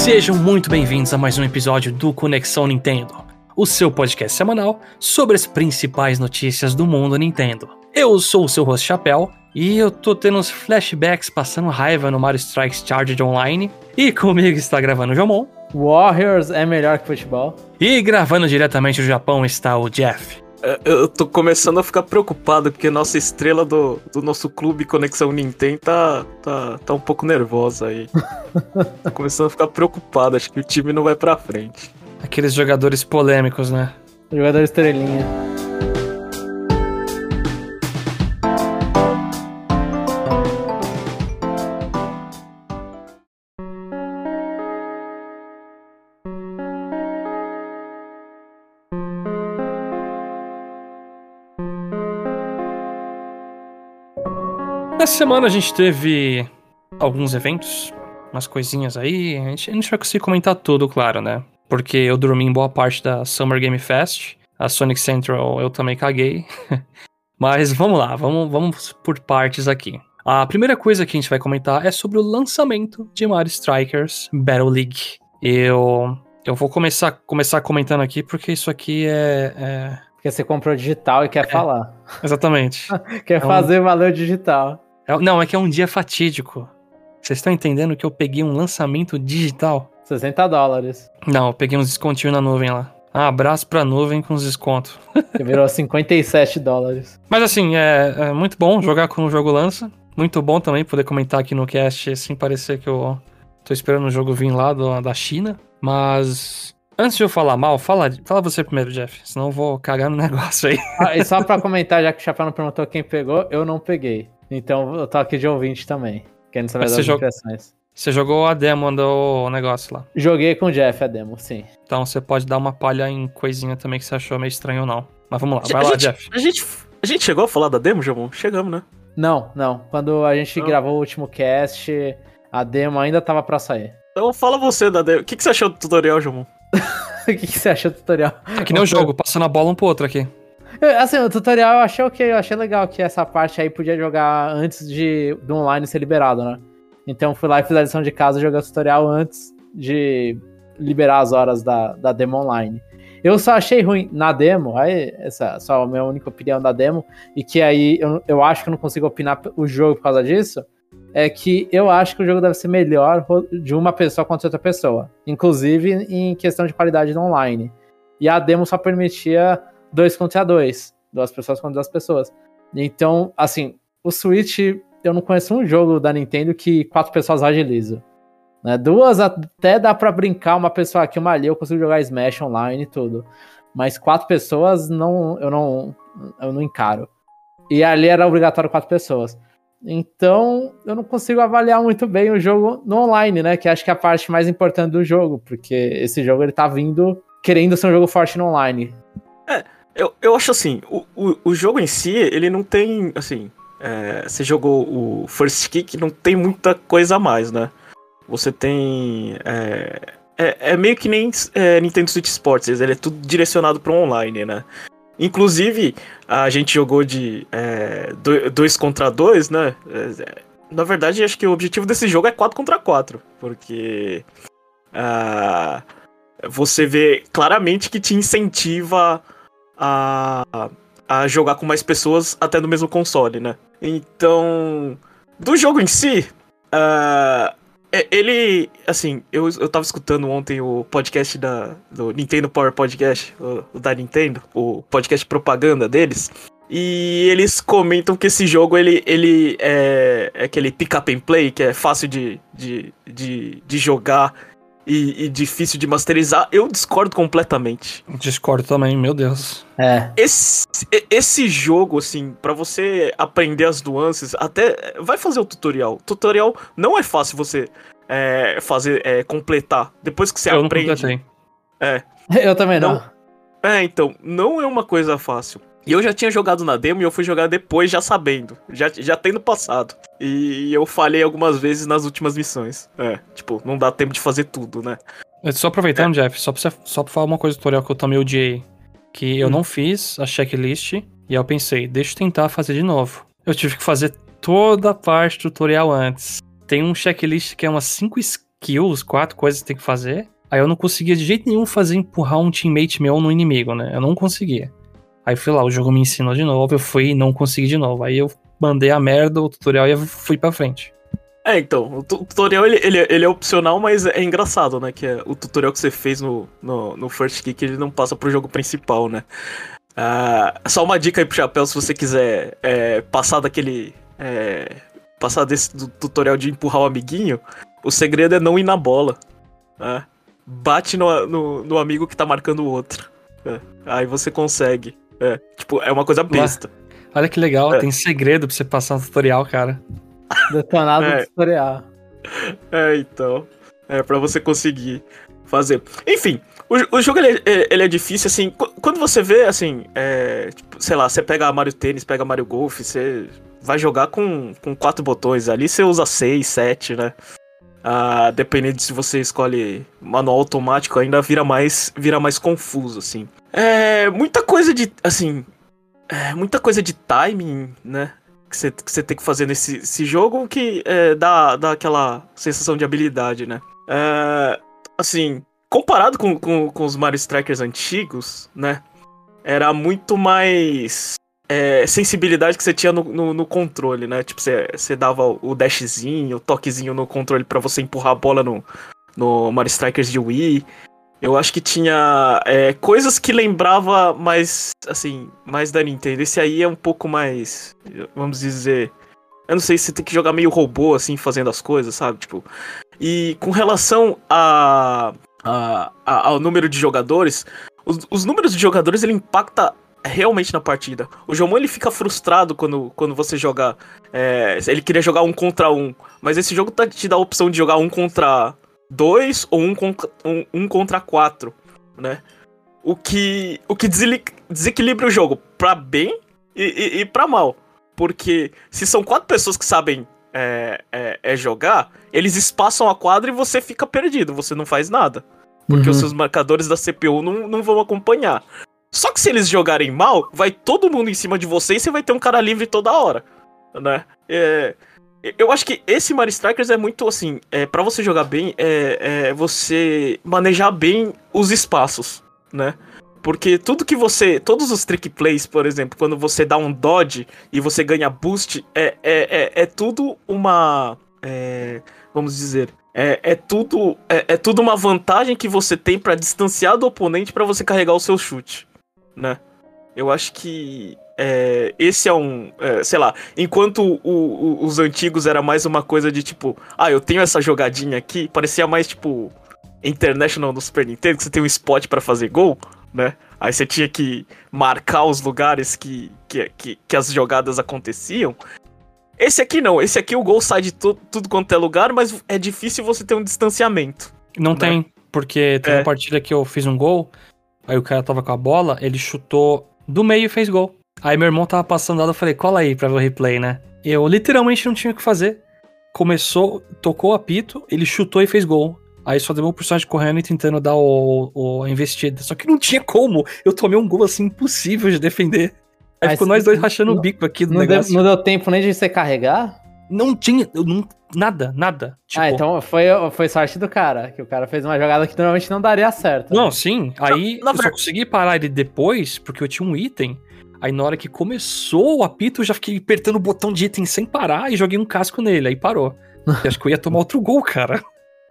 Sejam muito bem-vindos a mais um episódio do Conexão Nintendo, o seu podcast semanal sobre as principais notícias do mundo Nintendo. Eu sou o seu host Chapéu e eu tô tendo uns flashbacks passando raiva no Mario Strikes Charged Online. E comigo está gravando o Jomon. Warriors é melhor que futebol. E gravando diretamente do Japão está o Jeff. É, Eu tô começando a ficar preocupado porque nossa estrela do, do nosso clube Conexão Nintendo tá, tá, tá um pouco nervosa aí. tô começando a ficar preocupado, acho que o time não vai pra frente. Aqueles jogadores polêmicos, né? Jogador estrelinha. Nessa semana a gente teve alguns eventos, umas coisinhas aí. A gente, a gente vai conseguir comentar tudo, claro, né? Porque eu dormi em boa parte da Summer Game Fest. A Sonic Central eu também caguei. Mas vamos lá, vamos, vamos por partes aqui. A primeira coisa que a gente vai comentar é sobre o lançamento de Mario Strikers Battle League. Eu, eu vou começar, começar comentando aqui porque isso aqui é. é- Porque você comprou digital e quer falar. Exatamente. Quer É um- fazer valer o digital. É- não, é que é um dia fatídico. Vocês estão entendendo que eu peguei um lançamento digital? 60 dólares. Não, eu peguei uns descontinhos na nuvem lá. Um abraço pra nuvem com os descontos. Que virou 57 dólares. Mas assim, é, é muito bom jogar quando o jogo lança. Muito bom também poder comentar aqui no cast sem parecer que eu tô esperando o jogo vir lá do- da China. Mas antes de eu falar mal, fala, fala você primeiro, Jeff. Senão eu vou cagar no negócio aí. Ah, e só pra comentar, já que o Chapéu não perguntou quem pegou, eu não peguei. Então eu tô aqui de ouvinte também. Querendo saber Mas das você joga- impressões. Você jogou a demo do negócio lá. Joguei com o Jeff a demo, sim. Então você pode dar uma palha em coisinha também que você achou meio estranho ou não. Mas vamos lá, vai a, lá, gente, Jeff. a, gente, a gente chegou a falar da demo, Jamon? Chegamos, né? Não, não. Quando a gente Não. gravou o último cast, a demo ainda tava pra sair. Então fala você da demo. O que, que você achou do tutorial, Jamon? o que, que você achou do tutorial? É que nem o jogo, passando a bola um pro outro aqui. Assim, o tutorial eu achei ok, eu achei legal que essa parte aí podia jogar antes de, do online ser liberado, né? Então fui lá e fiz a lição de casa joguei o tutorial antes de liberar as horas da, da demo online. Eu só achei ruim na demo, aí essa só a minha única opinião da demo, e que aí eu, eu acho que eu não consigo opinar o jogo por causa disso, é que eu acho que o jogo deve ser melhor de uma pessoa contra outra pessoa, inclusive em questão de qualidade no online. E a demo só permitia dois contra dois. Duas pessoas contra duas pessoas. Então, assim, o Switch, eu não conheço um jogo da Nintendo que quatro pessoas agilizam. Né? Duas até dá pra brincar, uma pessoa aqui, uma ali, eu consigo jogar Smash online e tudo. Mas quatro pessoas, não, eu não, eu não encaro. E ali era obrigatório quatro pessoas. Então, eu não consigo avaliar muito bem o jogo no online, né? Que acho que é a parte mais importante do jogo, porque esse jogo ele tá vindo querendo ser um jogo forte no online. Eu, eu acho assim, o, o, o jogo em si, ele não tem, assim... é, você jogou o First Kick, não tem muita coisa a mais, né? Você tem... É, é, é meio que nem é, Nintendo Switch Sports, ele é tudo direcionado para online, né? Inclusive, a gente jogou de é, do- dois contra dois, né? É, Na verdade, acho que o objetivo desse jogo é 4 contra 4, porque ah, você vê claramente que te incentiva a, a jogar com mais pessoas até no mesmo console, né? Então, do jogo em si, é- ele, assim, eu, eu tava escutando ontem o podcast da, do Nintendo Power Podcast, o, o da Nintendo, o podcast propaganda deles, e eles comentam que esse jogo, ele, ele é, é aquele pick-up and play, que é fácil de, de, de, de jogar e, e difícil de masterizar. Eu discordo completamente. Discordo também, meu Deus. É. Esse, esse jogo, assim, pra você aprender as nuances, até vai fazer o tutorial. Tutorial não é fácil você é, fazer, é, completar. Depois que você eu não aprende. completei. Eu também não. Não. É, então, não é uma coisa fácil. E eu já tinha jogado na demo e eu fui jogar depois já sabendo, já, já tendo passado. E eu falhei algumas vezes nas últimas missões. É, tipo, não dá tempo de fazer tudo, né? É, Só aproveitando, Jeff, só pra, você, só pra falar uma coisa do tutorial que eu também odiei. Que eu Hum. não fiz a checklist e aí eu pensei, deixa eu tentar fazer de novo. Eu tive que fazer toda a parte do tutorial antes. Tem um checklist que é umas 5 kills, quatro coisas que tem que fazer. Aí eu não conseguia de jeito nenhum fazer empurrar um teammate meu no inimigo, né? Eu não conseguia. Aí fui lá, o jogo me ensinou de novo, eu fui e não consegui de novo. Aí eu mandei a merda, o tutorial e fui pra frente. É, então, o tutorial ele, ele, ele, é opcional, mas é engraçado, né? Que é o tutorial que você fez no, no, no First Kick, ele não passa pro jogo principal, né? Uh, só uma dica aí pro Chapéu, se você quiser é, passar daquele. É, passar desse tutorial de empurrar o amiguinho, o segredo é não ir na bola. Né? Bate no, no, no, amigo que tá marcando o outro. É, aí você consegue. É, tipo, é uma coisa besta. Olha que legal, é. tem segredo pra você passar no tutorial, cara. Detonado é. tutorial. É, então. É, pra você conseguir fazer. Enfim, o, o jogo ele, é, ele é difícil, assim. Quando você vê, assim, é, tipo, sei lá, você pega Mario Tênis, pega Mario Golf, você vai jogar com, com quatro botões. Ali você usa seis, sete, né? Ah, dependendo de se você escolhe manual automático, ainda vira mais, vira mais confuso, assim. É, muita coisa de, assim, é, muita coisa de timing, né? Que você, que tem que fazer nesse jogo que é, dá, dá aquela sensação de habilidade, né? É, assim, comparado com, com, com os Mario Strikers antigos, né? Era muito mais é, sensibilidade que você tinha no, no, no controle, né? Tipo, você, você dava o dashzinho, o toquezinho no controle para você empurrar a bola no, no Mario Strikers de Wii. Eu acho que tinha é, coisas que lembrava mais, assim, mais da Nintendo. Esse aí é um pouco mais, vamos dizer... Eu não sei se você tem que jogar meio robô, assim, fazendo as coisas, sabe? Tipo... E com relação a a, a, ao número de jogadores, os, os, números de jogadores ele impacta realmente na partida. O Jomon ele fica frustrado quando, quando você joga. É, ele queria jogar um contra um, mas esse jogo tá, te dá a opção de jogar um contra dois ou um contra, um, um contra quatro, né? O que, o que desequilibra o jogo pra bem e, e, e pra mal. Porque se são quatro pessoas que sabem é, é, é, jogar, eles espaçam a quadra e você fica perdido, você não faz nada. Porque uhum. os seus marcadores da CPU não, não vão acompanhar. Só que se eles jogarem mal, vai todo mundo em cima de você e você vai ter um cara livre toda hora, né? É, eu acho que esse Mario Strikers é muito assim, é, para você jogar bem, é, é você manejar bem os espaços, né? Porque tudo que você. Todos os trick plays, por exemplo, quando você dá um dodge e você ganha boost, é, é, é, é tudo uma. É, vamos dizer. É, é, tudo, é, é tudo uma vantagem que você tem para distanciar do oponente para você carregar o seu chute, né? Eu acho que é, esse é um. É, sei lá, enquanto o, o, os antigos era mais uma coisa de tipo, ah, eu tenho essa jogadinha aqui, parecia mais tipo International no Super Nintendo, que você tem um spot para fazer gol né? Aí você tinha que marcar os lugares que, que, que, que, as jogadas aconteciam. Esse aqui não, esse aqui o gol sai de tu, tudo quanto é lugar, mas é difícil você ter um distanciamento. Não né? tem, porque tem é. uma partida que eu fiz um gol, aí o cara tava com a bola, ele chutou do meio e fez gol. Aí meu irmão tava passando lá, eu falei, cola aí pra ver o replay, né? Eu literalmente não tinha o que fazer. Começou, tocou o apito, ele chutou e fez gol. Aí só deu o personagem correndo e tentando dar o, o, a investida. Só que não tinha como. Eu tomei um gol assim impossível de defender. Aí, Aí ficou nós dois rachando não, o bico aqui do não negócio. Deu, não deu tempo nem de você carregar? Não tinha, não, nada, nada. Tipo... Ah, então foi, foi sorte do cara, que o cara fez uma jogada que normalmente não daria certo. Não, né? sim. Aí não, eu só consegui parar ele depois, porque eu tinha um item. Aí na hora que começou o apito, eu já fiquei apertando o botão de item sem parar e joguei um casco nele. Aí parou. acho que eu ia tomar outro gol, cara.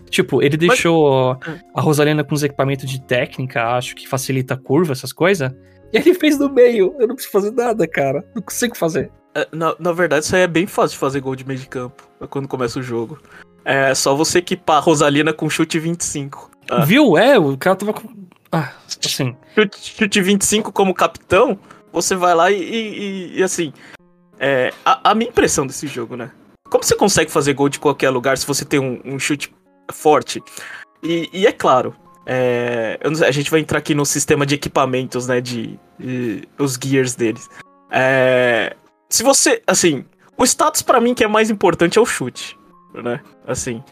Tipo, ele deixou Mas... a Rosalina com os equipamentos de técnica, acho que facilita a curva, essas coisas. E ele fez no meio. Eu não preciso fazer nada, cara. Não consigo fazer. É, na, na verdade, isso aí é bem fácil de fazer gol de meio de campo quando começa o jogo. É só você equipar a Rosalina com chute 25. Ah. Viu? É, o cara tava com. Ah, assim. Chute, chute 25 como capitão, você vai lá e, e, e assim. É, a, a, minha impressão desse jogo, né? Como você consegue fazer gol de qualquer lugar se você tem um, um chute forte. E, e é claro, é, a gente vai entrar aqui no sistema de equipamentos, né? De, de os gears deles. É, se você, assim, o status para mim que é mais importante é o chute, né? Assim,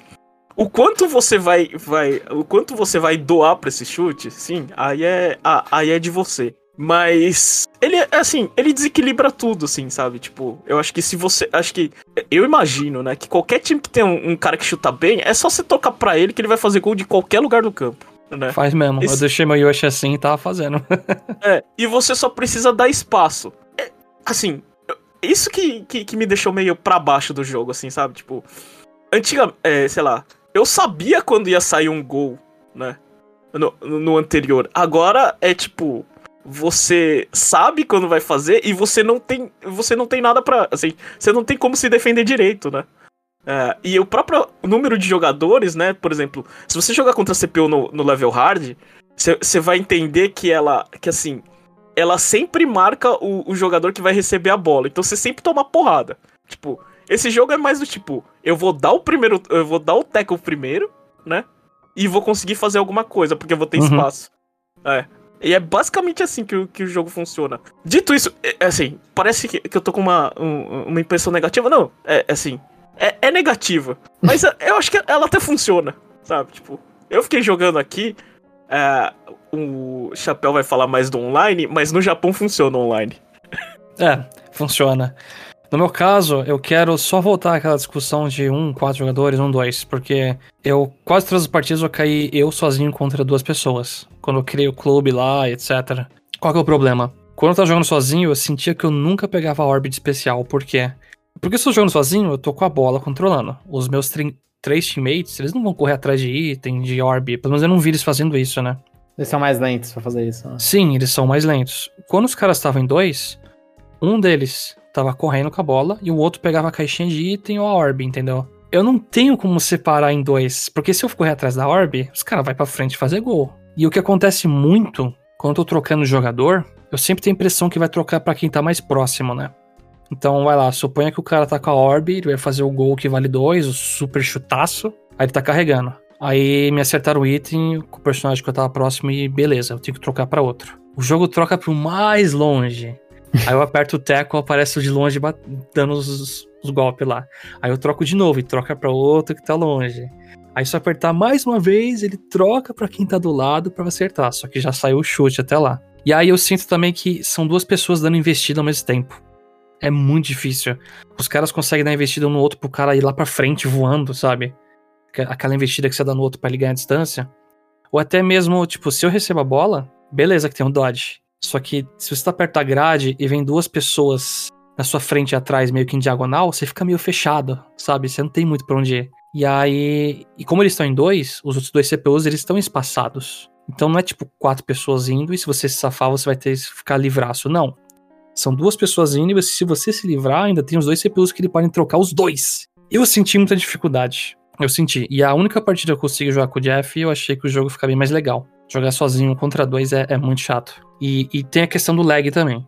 o quanto você vai, vai, o quanto você vai doar para esse chute, sim, aí é, aí é de você, Mas ele, assim, ele desequilibra tudo, assim, sabe? Tipo, eu acho que se você. Acho que. Eu imagino, né? Que qualquer time que tem um, um cara que chuta bem, é só você tocar pra ele que ele vai fazer gol de qualquer lugar do campo. Né? Faz mesmo. Esse- Eu deixei meu Yoshi assim e tava fazendo. É, e você só precisa dar espaço. É, assim, isso que, que, que me deixou meio pra baixo do jogo, assim, sabe? Tipo, antiga, é, sei lá, eu sabia quando ia sair um gol, né? No, no anterior. Agora é tipo, você sabe quando vai fazer e você não tem, você não tem nada pra, assim, você não tem como se defender direito, né? É, e o próprio número de jogadores, né? Por exemplo, se você jogar contra a CPU no, no level hard, você vai entender que ela, que assim, ela sempre marca o, o jogador que vai receber a bola. Então você sempre toma porrada. Tipo, esse jogo é mais do tipo, eu vou dar o primeiro, eu vou dar o tackle primeiro, né? E vou conseguir fazer alguma coisa, porque eu vou ter Uhum. espaço. É. E é basicamente assim que, o- que o jogo funciona. Dito isso, é, é assim, parece que, que eu tô com uma, um- uma impressão negativa. Não, é, é assim, é, é negativa. Mas eu acho que ela até funciona, sabe? Tipo, eu fiquei jogando aqui, é, o Chapéu vai falar mais do online, mas no Japão funciona online. É, funciona. No meu caso, eu quero só voltar àquela discussão de um, quatro jogadores, um, dois, porque eu quase todas as partidas eu caí eu sozinho contra duas pessoas. Quando eu criei o clube lá, etc. Qual que é o problema? Quando eu tava jogando sozinho, eu sentia que eu nunca pegava a orb de especial. Por quê? Porque se eu tô jogando sozinho, eu tô com a bola controlando. Os meus três teammates, eles não vão correr atrás de item, de orb. Pelo menos eu não vi eles fazendo isso, né? Eles são mais lentos pra fazer isso. Né? Sim, eles são mais lentos. Quando os caras estavam em dois, um deles tava correndo com a bola e o outro pegava a caixinha de item ou a orb, entendeu? Eu não tenho como separar em dois, porque se eu correr atrás da orb, os caras vão pra frente e fazer gol. E o que acontece muito quando eu tô trocando jogador, eu sempre tenho a impressão que vai trocar pra quem tá mais próximo, né? Então vai lá, suponha que o cara tá com a orb, ele vai fazer o gol que vale dois, o super chutaço, aí ele tá carregando. Aí me acertaram o item com o personagem que eu tava próximo e beleza, eu tenho que trocar pra outro. O jogo troca pro mais longe. Aí eu aperto o teco, aparece o de longe dando os, os golpes lá. Aí eu troco de novo e troca pra outro que tá longe. Aí se apertar mais uma vez, ele troca pra quem tá do lado pra acertar. Só que já saiu o chute até lá. E aí eu sinto também que são duas pessoas dando investida ao mesmo tempo. É muito difícil. Os caras conseguem dar investida um no outro pro cara ir lá pra frente voando, sabe? Aquela- Aquela investida que você dá no outro pra ele ganhar a distância. Ou até mesmo, tipo, se eu recebo a bola, beleza que tem um dodge. Só que se você tá perto da grade e vem duas pessoas na sua frente e atrás, meio que em diagonal, você fica meio fechado, sabe? Você não tem muito pra onde ir. E aí, e como eles estão em dois, os outros dois CPUs, eles estão espaçados. Então não é tipo quatro pessoas indo e se você se safar, você vai ter que ficar livraço. Não. São duas pessoas indo e se você se livrar, ainda tem os dois CPUs que ele podem trocar os dois. Eu senti muita dificuldade. Eu senti. E a única partida que eu consegui jogar com o Jeff, eu achei que o jogo fica bem mais legal. Jogar sozinho contra dois é, é muito chato. E, e tem a questão do lag também.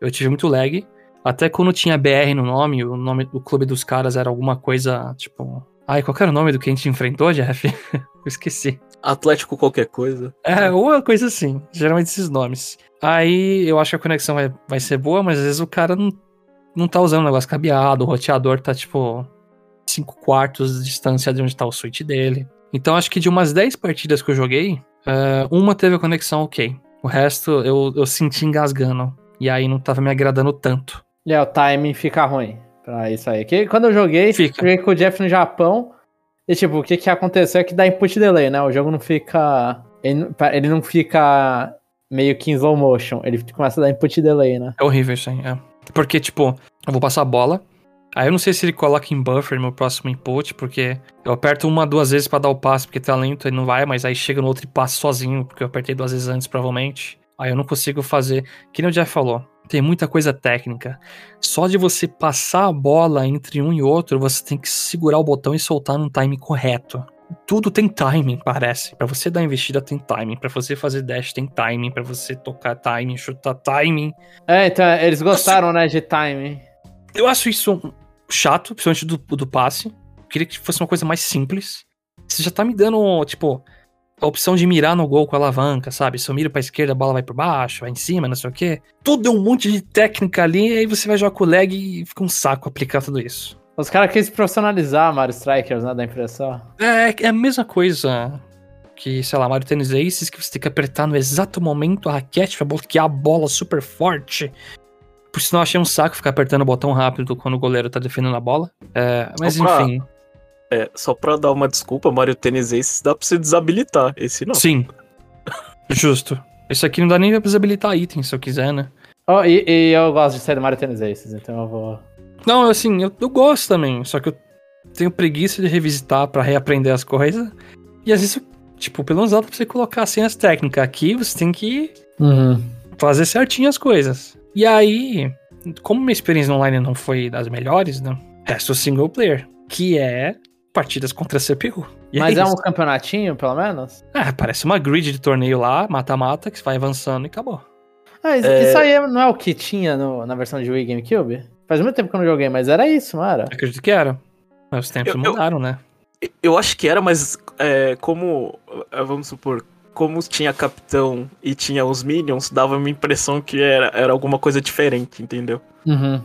Eu tive muito lag. Até quando tinha BR no nome, o nome do clube dos caras era alguma coisa, tipo. Ai, qual que era o nome do que a gente enfrentou, Jeff? eu esqueci. Atlético qualquer coisa. É, ou uma coisa assim. Geralmente esses nomes. Aí eu acho que a conexão vai, vai ser boa, mas às vezes o cara não, não tá usando o negócio cabeado, o roteador tá tipo 5 quartos de distância de onde tá o switch dele. Então acho que de umas 10 partidas que eu joguei, eh, uma teve a conexão ok. O resto eu, eu senti engasgando. E aí não tava me agradando tanto. E aí, o timing fica ruim pra isso aí. Que quando eu joguei, Fica. joguei com o Jeff no Japão. E tipo, o que que aconteceu é que dá input delay, né? O jogo não fica. Ele, não- ele não fica meio que em slow motion. Ele começa a dar input delay, né? É horrível isso aí, é. Porque, tipo, eu vou passar a bola. Aí eu não sei se ele coloca em buffer meu próximo input, porque eu aperto uma, duas vezes pra dar o passe, porque tá lento, ele não vai, mas aí chega no outro e passa sozinho, porque eu apertei duas vezes antes, provavelmente. Aí eu não consigo fazer. Que nem o Jeff falou, tem muita coisa técnica. Só de você passar a bola entre um e outro, você tem que segurar o botão e soltar num time correto. Tudo tem timing, parece. Pra você dar investida tem timing, Pra você fazer dash tem timing, Pra você tocar timing, chutar timing. É, então eles gostaram, né, de timing. Eu acho isso chato, principalmente do, do passe. Eu queria que fosse uma coisa mais simples. Você já tá me dando, tipo, a opção de mirar no gol com a alavanca, sabe? Se eu miro pra esquerda, a bola vai por baixo, vai em cima, não sei o quê. Tudo é um monte de técnica ali, e aí você vai jogar com o lag e fica um saco aplicar tudo isso. Os caras quis profissionalizar Mario Strikers, né, da impressão. É, é a mesma coisa que, sei lá, Mario Tennis Aces, que você tem que apertar no exato momento a raquete pra bloquear a bola super forte. Por sinal, achei um saco ficar apertando o botão rápido quando o goleiro tá defendendo a bola. É, mas pra- enfim. É, só pra dar uma desculpa, Mario Tennis Aces dá pra você desabilitar. Esse não. Sim. Justo. Esse aqui não dá nem pra desabilitar item se eu quiser, né? Oh, e, e eu gosto de sair do Mario Tennis Aces, então eu vou. Não, assim, eu, eu gosto também, só que eu tenho preguiça de revisitar pra reaprender as coisas. E às vezes, eu- tipo, pelo menos dá pra você colocar assim as técnicas. Aqui você tem que Uhum. fazer certinho as coisas. E aí, como minha experiência online não foi das melhores, né? Resta o single player, que é partidas contra a CPU. E Mas é, isso. um campeonatinho, pelo menos? Ah, parece uma grid de torneio lá, mata-mata, que você vai avançando e acabou. Ah, isso, É. isso aí não é o que tinha no- na versão de Wii GameCube? Faz muito tempo que eu não joguei, mas era isso, não era? Acredito que era. Mas os tempos Eu- eu- mudaram, né? Eu acho que era, mas é, como. é, Vamos supor. Como tinha capitão e tinha os minions, dava uma impressão que era, era alguma coisa diferente, entendeu? Uhum.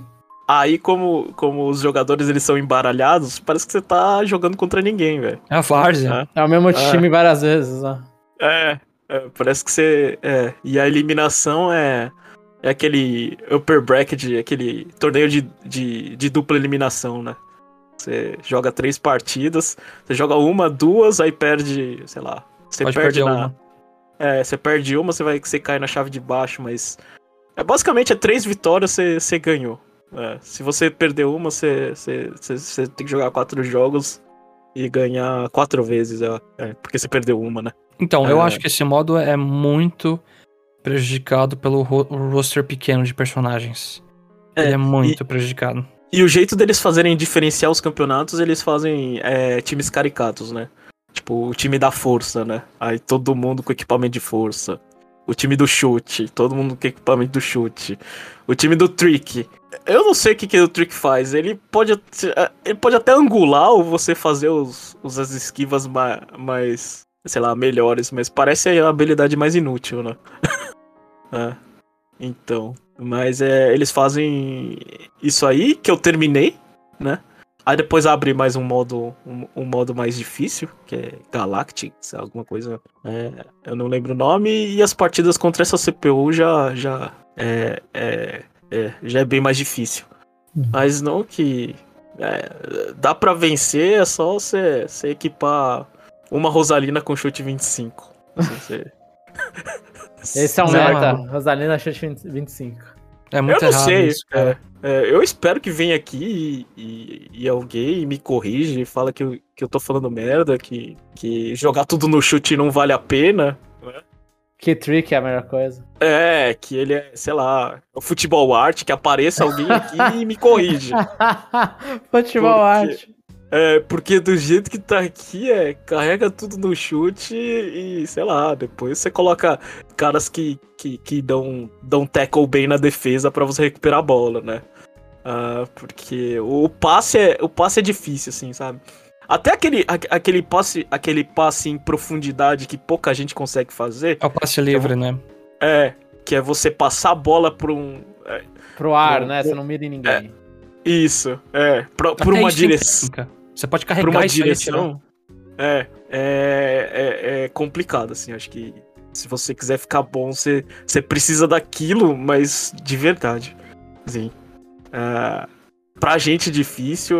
Aí, como, como os jogadores eles são embaralhados, parece que você tá jogando contra ninguém, velho. É a Várzea. Ah. É o mesmo Ah. time várias vezes, né? É, é, parece que você. É, e a eliminação é. É aquele upper bracket, aquele torneio de, de, de dupla eliminação, né? Você joga três partidas, você joga uma, duas, aí perde, sei lá. Você Pode perde na. uma. É, você perde uma, você vai você cai na chave de baixo, mas. É, basicamente é três vitórias, você, você ganhou. É, se você perder uma, você, você, você, você tem que jogar quatro jogos e ganhar quatro vezes, é, é, porque você perdeu uma, né? Então, eu É. acho que esse modo é muito prejudicado pelo ro- roster pequeno de personagens. É, Ele é muito prejudicado. E o jeito deles fazerem diferenciar os campeonatos, eles fazem é, times caricatos, né? Tipo, o time da força, né? Aí todo mundo com equipamento de força. O time do chute, todo mundo com equipamento do chute. O time do trick. Eu não sei o que, que o trick faz. Ele pode, ele pode até angular ou você fazer os, os as esquivas ma- mais, sei lá, melhores, mas parece a habilidade mais inútil, né? É. Então, mas é, eles fazem isso aí que eu terminei, né? Aí depois abre mais um modo, um, um modo mais difícil, que é Galactics, alguma coisa. é, eu não lembro o nome. E as partidas contra essa CPU já, já é, é, é, já é bem mais difícil. Uhum. Mas não que é, dá pra vencer, é só você você equipar uma Rosalina com chute 25. Assim, você- Esse é um Não, meta. mano. Rosalina Chute 25. É muito eu não errado sei. isso, cara. é, é, eu espero que venha aqui e, e- e alguém me corrija e fala que eu, que eu tô falando merda, que, que jogar tudo no chute não vale a pena. Que trick é a melhor coisa. É, que ele é, sei lá, o futebol arte, que apareça alguém aqui e me corrija. Futebol Porque- arte. É, porque do jeito que tá aqui, é, carrega tudo no chute e, sei lá, depois você coloca caras que, que, que dão, dão tackle bem na defesa pra você recuperar a bola, né? Ah, porque o passe, é, o passe é difícil, assim, sabe? Até aquele, a- aquele, passe, aquele passe em profundidade que pouca gente consegue fazer, É o passe livre, né? é, que é você passar a bola por um... é, Pro ar, Pro- né? Você não mira em ninguém. isso, é, pra- por uma direção... técnica. Você pode carregar uma isso direção. É, é, é, é complicado, assim. Acho que se você quiser ficar bom, você, você precisa daquilo, mas de verdade. Assim, é, pra gente difícil,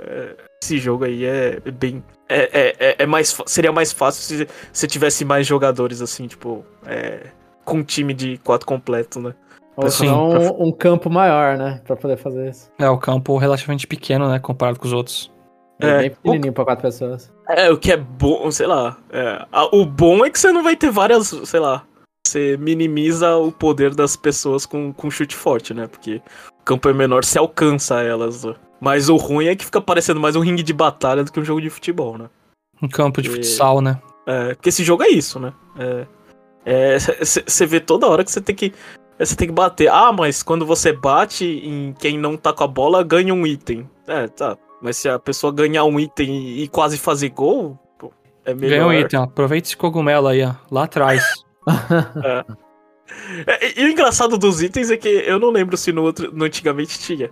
é, esse jogo aí é bem. É, é, é- é mais, seria mais fácil se você tivesse mais jogadores, assim, tipo. é, com um time de quatro completo, né? Ou Sim, senão pra- um, um campo maior, né? Pra poder fazer isso. É, o campo relativamente pequeno, né? Comparado com os outros. É, É, bem pequenininho pra quatro pessoas. É, o que é bom, sei lá. é, a- o bom é que você não vai ter várias, sei lá. Você minimiza o poder das pessoas com, com chute forte, né? Porque o campo é menor, você alcança elas. né? Mas o ruim é que fica parecendo mais um ringue de batalha do que um jogo de futebol, né? Um campo de E- futsal, né? É, porque esse jogo é isso, né? Você vê toda hora que você tem que. Você tem que bater. Ah, mas quando você bate em quem não tá com a bola, ganha um item. É, tá. Mas se a pessoa ganhar um item e, quase fazer gol, pô, é melhor. Ganhou um item, ó. Aproveita esse cogumelo aí, ó. Lá atrás. É, e, e o engraçado dos itens é que eu não lembro se no, outro, no antigamente tinha.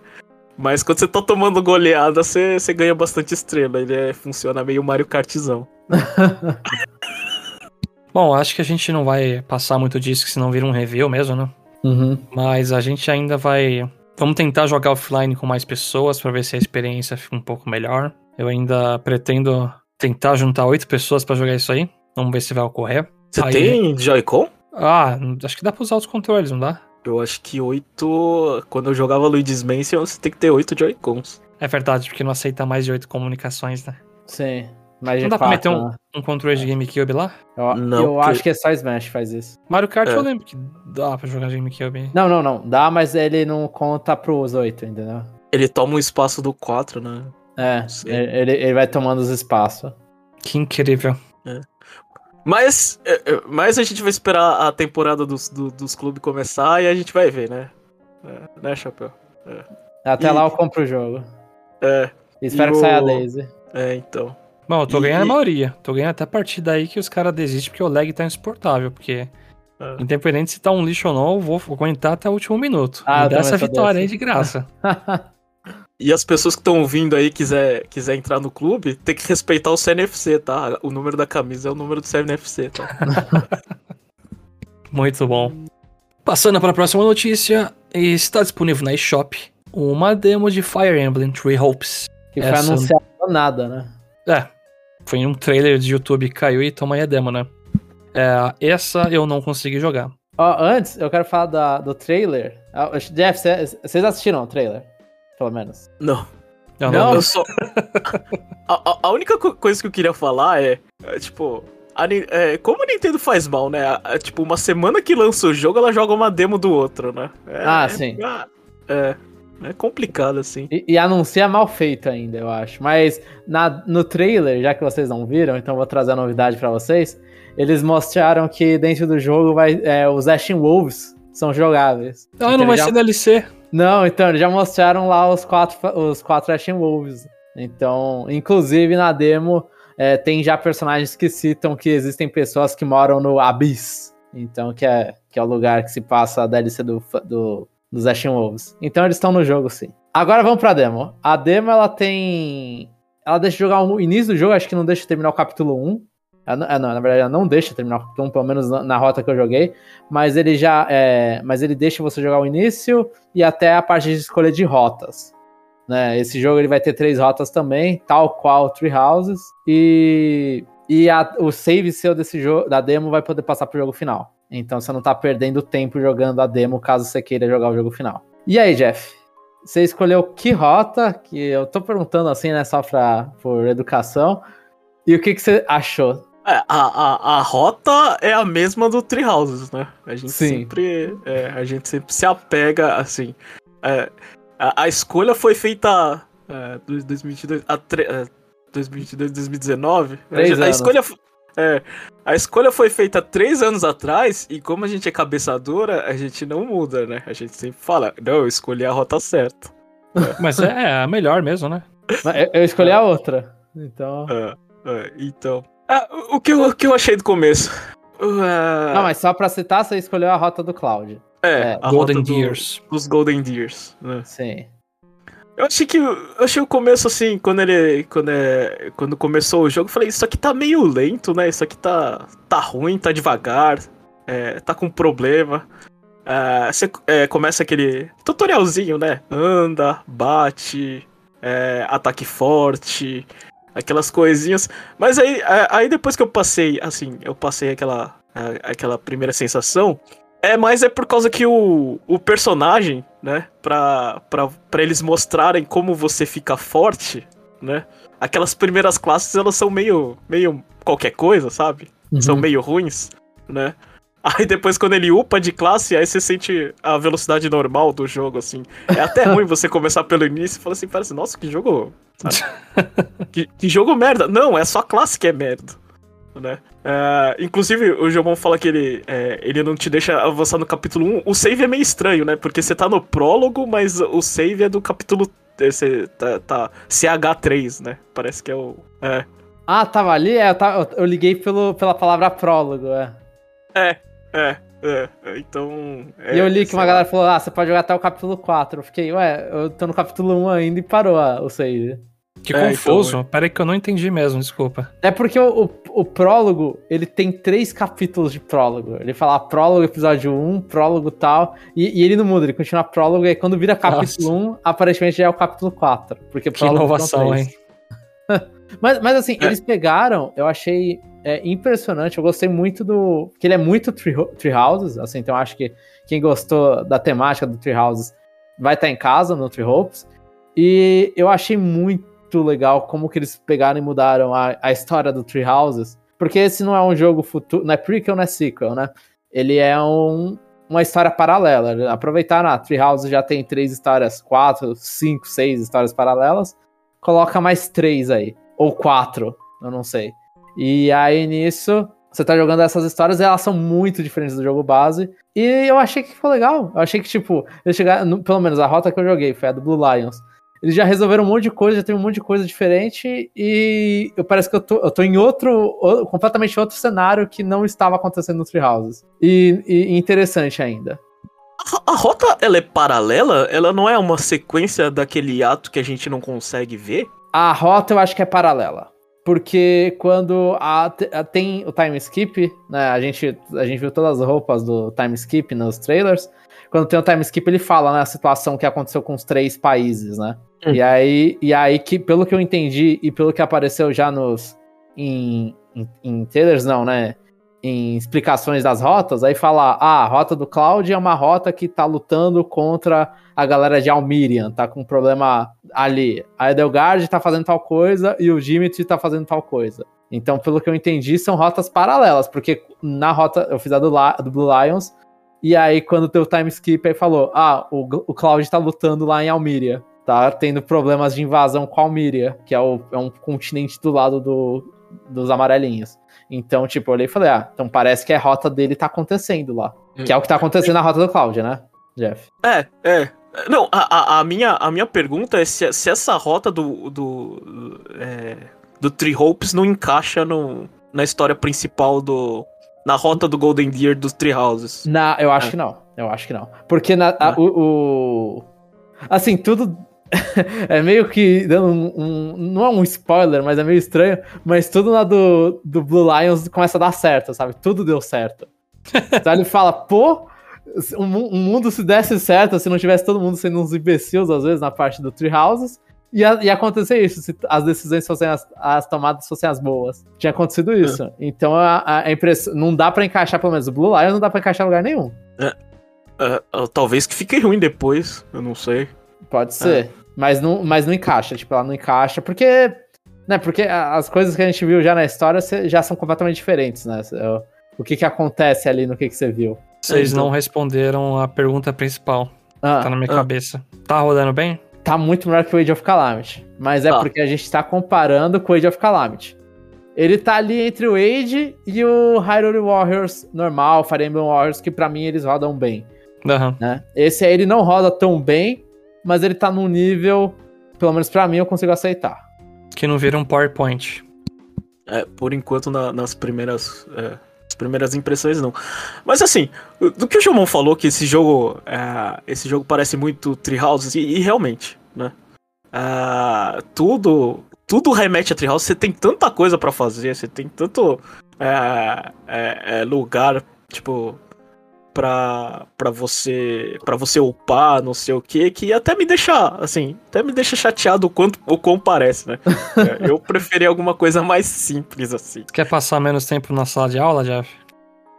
Mas quando você tá tomando goleada, você, você ganha bastante estrela. Ele é- funciona meio Mario Kartzão. Bom, acho que a gente não vai passar muito disso, que senão vira um review mesmo, né? Uhum. Mas a gente ainda vai. Vamos tentar jogar offline com mais pessoas pra ver se a experiência fica um pouco melhor. Eu ainda pretendo tentar juntar oito pessoas pra jogar isso aí. Vamos ver se vai ocorrer. Você Aí- tem Joy-Con? Ah, acho que dá pra usar os controles, não dá? Eu acho que oito. Quando eu jogava Luigi's Mansion, você tem que ter oito Joy-Cons. É verdade, porque não aceita mais de oito comunicações, né? Sim. Mas Não dá pra fato, meter um, né? um controle de GameCube lá? Eu, Não, eu porque- acho que é só Smash que faz isso. Mario Kart É. eu lembro que dá pra jogar GameCube. Não, não, não. Dá, mas ele não conta pros oito, entendeu? Ele toma o espaço do 4, né? É, ele, ele vai tomando os espaços. Que incrível. Mas, é, é, mas a gente vai esperar a temporada dos, do- dos clubes começar e a gente vai ver, né? É, né, Chapéu? Até E- lá eu compro o jogo. É, Espero E que o- saia a Daisy. é, então. Bom, eu tô E- ganhando a maioria. Tô ganhando até a partir daí que os caras desistem porque o lag tá insuportável. Porque, É. independente se tá um lixo ou não, eu vou aguentar até o último minuto. Ah, Me dá essa vitória aí de graça. E as pessoas que estão ouvindo aí quiser, quiser entrar no clube, tem que respeitar o CNFC, tá? O número da camisa é o número do CNFC, tá? Muito bom. Passando para a próxima notícia, está disponível na eShop uma demo de Fire Emblem Three Hopes. Que foi Essa- do nada, né? É, foi um trailer de YouTube que caiu e toma aí a demo, né? É, essa eu não consegui jogar. Ó, antes, eu quero falar da- do trailer. Ah, Jeff, cê- vocês assistiram o trailer? Pelo menos. Não. Eu Não? Eu só. a, a- a única co- coisa que eu queria falar é, é, tipo, a é, como a Nintendo faz mal, né? A- a- tipo, uma semana que lança o jogo, ela joga uma demo do outro, né? É- Ah, é- sim. É, é complicado, assim. E, e anuncia mal feito ainda, eu acho. Mas na, no trailer, já que vocês não viram, então eu vou trazer a novidade pra vocês. Eles mostraram que dentro do jogo vai, é, os Ashen Wolves são jogáveis. Ah, não Então vai já- ser DLC. Não, então, eles já mostraram lá os quatro, os quatro Ashen Wolves. Então, inclusive na demo, é, tem já personagens que citam que existem pessoas que moram no Abyss. Então, que é, que é o lugar que se passa a DLC do, do, dos Ashen Wolves. Então, eles estão no jogo, sim. Agora vamos pra demo. A demo, ela tem... Ela deixa jogar o início do jogo, acho que não deixa terminar o capítulo 1. Ela não- é, não, na verdade, ela não deixa terminar o capítulo 1, pelo menos na, na rota que eu joguei. Mas ele já... É, mas ele deixa você jogar o início e até a parte de escolha de rotas. Né? Esse jogo ele vai ter três rotas também, tal qual Three Houses. E, e a- o save seu desse jogo, da demo vai poder passar pro jogo final. Então você não tá perdendo tempo jogando a demo caso você queira jogar o jogo final. E aí, Jeff? Você escolheu que rota? Que eu tô perguntando assim, né? Só pra, por educação. E o que, que você achou? É, a, a, a rota é a mesma do Tree Houses, né? A gente Sim. sempre. é, a gente sempre se apega, assim. é, a, a escolha foi feita. É, do- 2022. A tre- é, 2022, 2019. Três a, a anos. escolha. É, a escolha foi feita três anos atrás, e como a gente é cabeçadora, a gente não muda, né? A gente sempre fala, não, eu escolhi a rota certa. Mas é a melhor mesmo, né? Eu, escolhi a outra. Então. É, é, então. Ah, o, que eu, o que eu achei do começo? Uh, Não, mas só pra citar, você escolheu a rota do Cloud. É, É, a Golden rota do- dos Golden Deers, né? Sim. Eu achei que eu achei o começo assim, quando ele quando é, quando começou o jogo, eu falei, isso aqui tá meio lento, né? Isso aqui tá tá ruim, tá devagar, é, tá com problema. Ah, Você é, começa aquele tutorialzinho, né? Anda, bate, é, ataque forte, aquelas coisinhas. Mas aí, é, aí depois que eu passei, assim, eu passei aquela, a- aquela primeira sensação, é, mas é por causa que o, o personagem, né, pra, pra, pra eles mostrarem como você fica forte, né, aquelas primeiras classes, elas são meio, meio qualquer coisa, sabe? São Uhum. meio ruins, né? Aí depois quando ele upa de classe, aí você sente a velocidade normal do jogo, assim. É até ruim você começar pelo início e falar assim, parece, nossa, que jogo... que, que jogo merda. Não, é só classe que é merda, né? É, inclusive, o Jomon fala que ele, é, ele não te deixa avançar no capítulo 1. O save é meio estranho, né? Porque você tá no prólogo, mas o save é do capítulo... é, Você tá, tá CH3, né? Parece que é o... É, Ah, tava ali? É, eu, tava- eu liguei pelo, pela palavra prólogo, é. é, é. é, é, então... é, e eu li que uma lá. galera falou, ah, você pode jogar até o capítulo 4. Eu fiquei, ué, eu tô no capítulo 1 ainda e parou ah, o save. Que É, confuso. Pera aí que eu não entendi mesmo, desculpa. É porque o, o, o prólogo, ele tem três capítulos de prólogo. Ele fala prólogo, episódio 1, prólogo tal. E, e ele não muda, ele continua prólogo. E quando vira capítulo Nossa. 1, aparentemente já é o capítulo 4. Porque que inovação, hein? mas, mas assim, é. eles pegaram, eu achei é, impressionante. Eu gostei muito do. que ele é muito Tree, tree Houses. Assim, então eu acho que quem gostou da temática do Tree Houses vai estar em casa no Tree Hopes. E eu achei muito legal como que eles pegaram e mudaram a, a história do Tree Houses. Porque esse não é um jogo futuro. Não é prequel, não é sequel, né? Ele é um, uma história paralela. Aproveitar a Tree Houses já tem três histórias, quatro, cinco, seis histórias paralelas. Coloca mais três aí. Ou quatro, eu não sei. E aí nisso, você tá jogando essas histórias e elas são muito diferentes do jogo base. E eu achei que ficou legal. Eu achei que, tipo, eles chegaram. Pelo menos a rota que eu joguei foi a do Blue Lions. Eles já resolveram um monte de coisa, já tem um monte de coisa diferente. E eu parece que eu tô, eu tô em outro. completamente outro cenário que não estava acontecendo no Treehouses. E, e interessante ainda. A, a rota, ela é paralela? Ela não é uma sequência daquele ato que a gente não consegue ver? A rota eu acho que é paralela porque quando a, a, tem o time skip, né? A gente, a gente viu todas as roupas do time skip nos trailers. Quando tem o time skip, ele fala né, a situação que aconteceu com os três países, né? E aí, e aí que, pelo que eu entendi e pelo que apareceu já nos em, em, em trailers, não, né? em explicações das rotas, aí fala, ah, a rota do Cloud é uma rota que tá lutando contra a galera de Almirian, tá com um problema ali. A Edelgard tá fazendo tal coisa e o Dimitri tá fazendo tal coisa. Então, pelo que eu entendi, são rotas paralelas, porque na rota, eu fiz a do, do Blue Lions, e aí quando deu time skip, aí falou, ah, o, o Cloud tá lutando lá em Almiria, tá tendo problemas de invasão com Almiria, que é, o, é um continente do lado do, dos amarelinhos. Então, tipo, eu olhei e falei, ah, então parece que a rota dele tá acontecendo lá. Que é o que tá acontecendo na rota do Cloud, né, Jeff? É, é. Não, a, a, minha, a minha pergunta é se, se essa rota do. do. É, do Tree Hopes não encaixa no, na história principal do. Na rota do Golden Deer dos Tree Houses. Na, eu acho é. que não. Eu acho que não. Porque na, a, é. o, o. Assim, tudo é meio que dando um, um, Não é um spoiler, mas é meio estranho. Mas tudo lá do, do Blue Lions começa a dar certo, sabe? Tudo deu certo. então ele fala, pô, o um, mundo se desse certo, se não tivesse todo mundo sendo uns imbecils, às vezes, na parte do Tree Houses. Ia, ia acontecer isso, se as decisões fossem as, as tomadas fossem as boas. Tinha acontecido é. isso. É. Então a, a impressão. Não dá para encaixar, pelo menos o Blue Lions não dá pra encaixar em lugar nenhum. É, é, talvez que fique ruim depois, eu não sei. Pode ser. Mas, não, mas não encaixa, tipo, ela não encaixa, porque. Né, porque as coisas que a gente viu já na história já são completamente diferentes, né? O que que acontece ali no que que você viu. Vocês então... não responderam a pergunta principal. Ah, tá na minha ah. cabeça. Tá rodando bem? Tá muito melhor que o Age of Calamity. Mas é ah. porque a gente tá comparando com o Age of Calamity. Ele tá ali entre o Age e o Hyrule Warriors normal, Fire Emblem Warriors, que para mim eles rodam bem. Uhum. Né? Esse aí ele não roda tão bem, mas ele tá num nível, pelo menos para mim, eu consigo aceitar. Que não vira um PowerPoint. É, por enquanto, na, nas primeiras. É, as primeiras impressões não. Mas assim, do que o Jomon falou, que esse jogo. É, esse jogo parece muito Treehouse, e, e realmente, né? É, tudo. Tudo remete a Treehouse, você tem tanta coisa para fazer, você tem tanto é, é, é, lugar, tipo, pra, pra você para você upar, não sei o que, que até me deixa, assim, até me deixa chateado o quanto o quão parece, né? é, eu preferi alguma coisa mais simples, assim. Quer passar menos tempo na sala de aula, Jeff?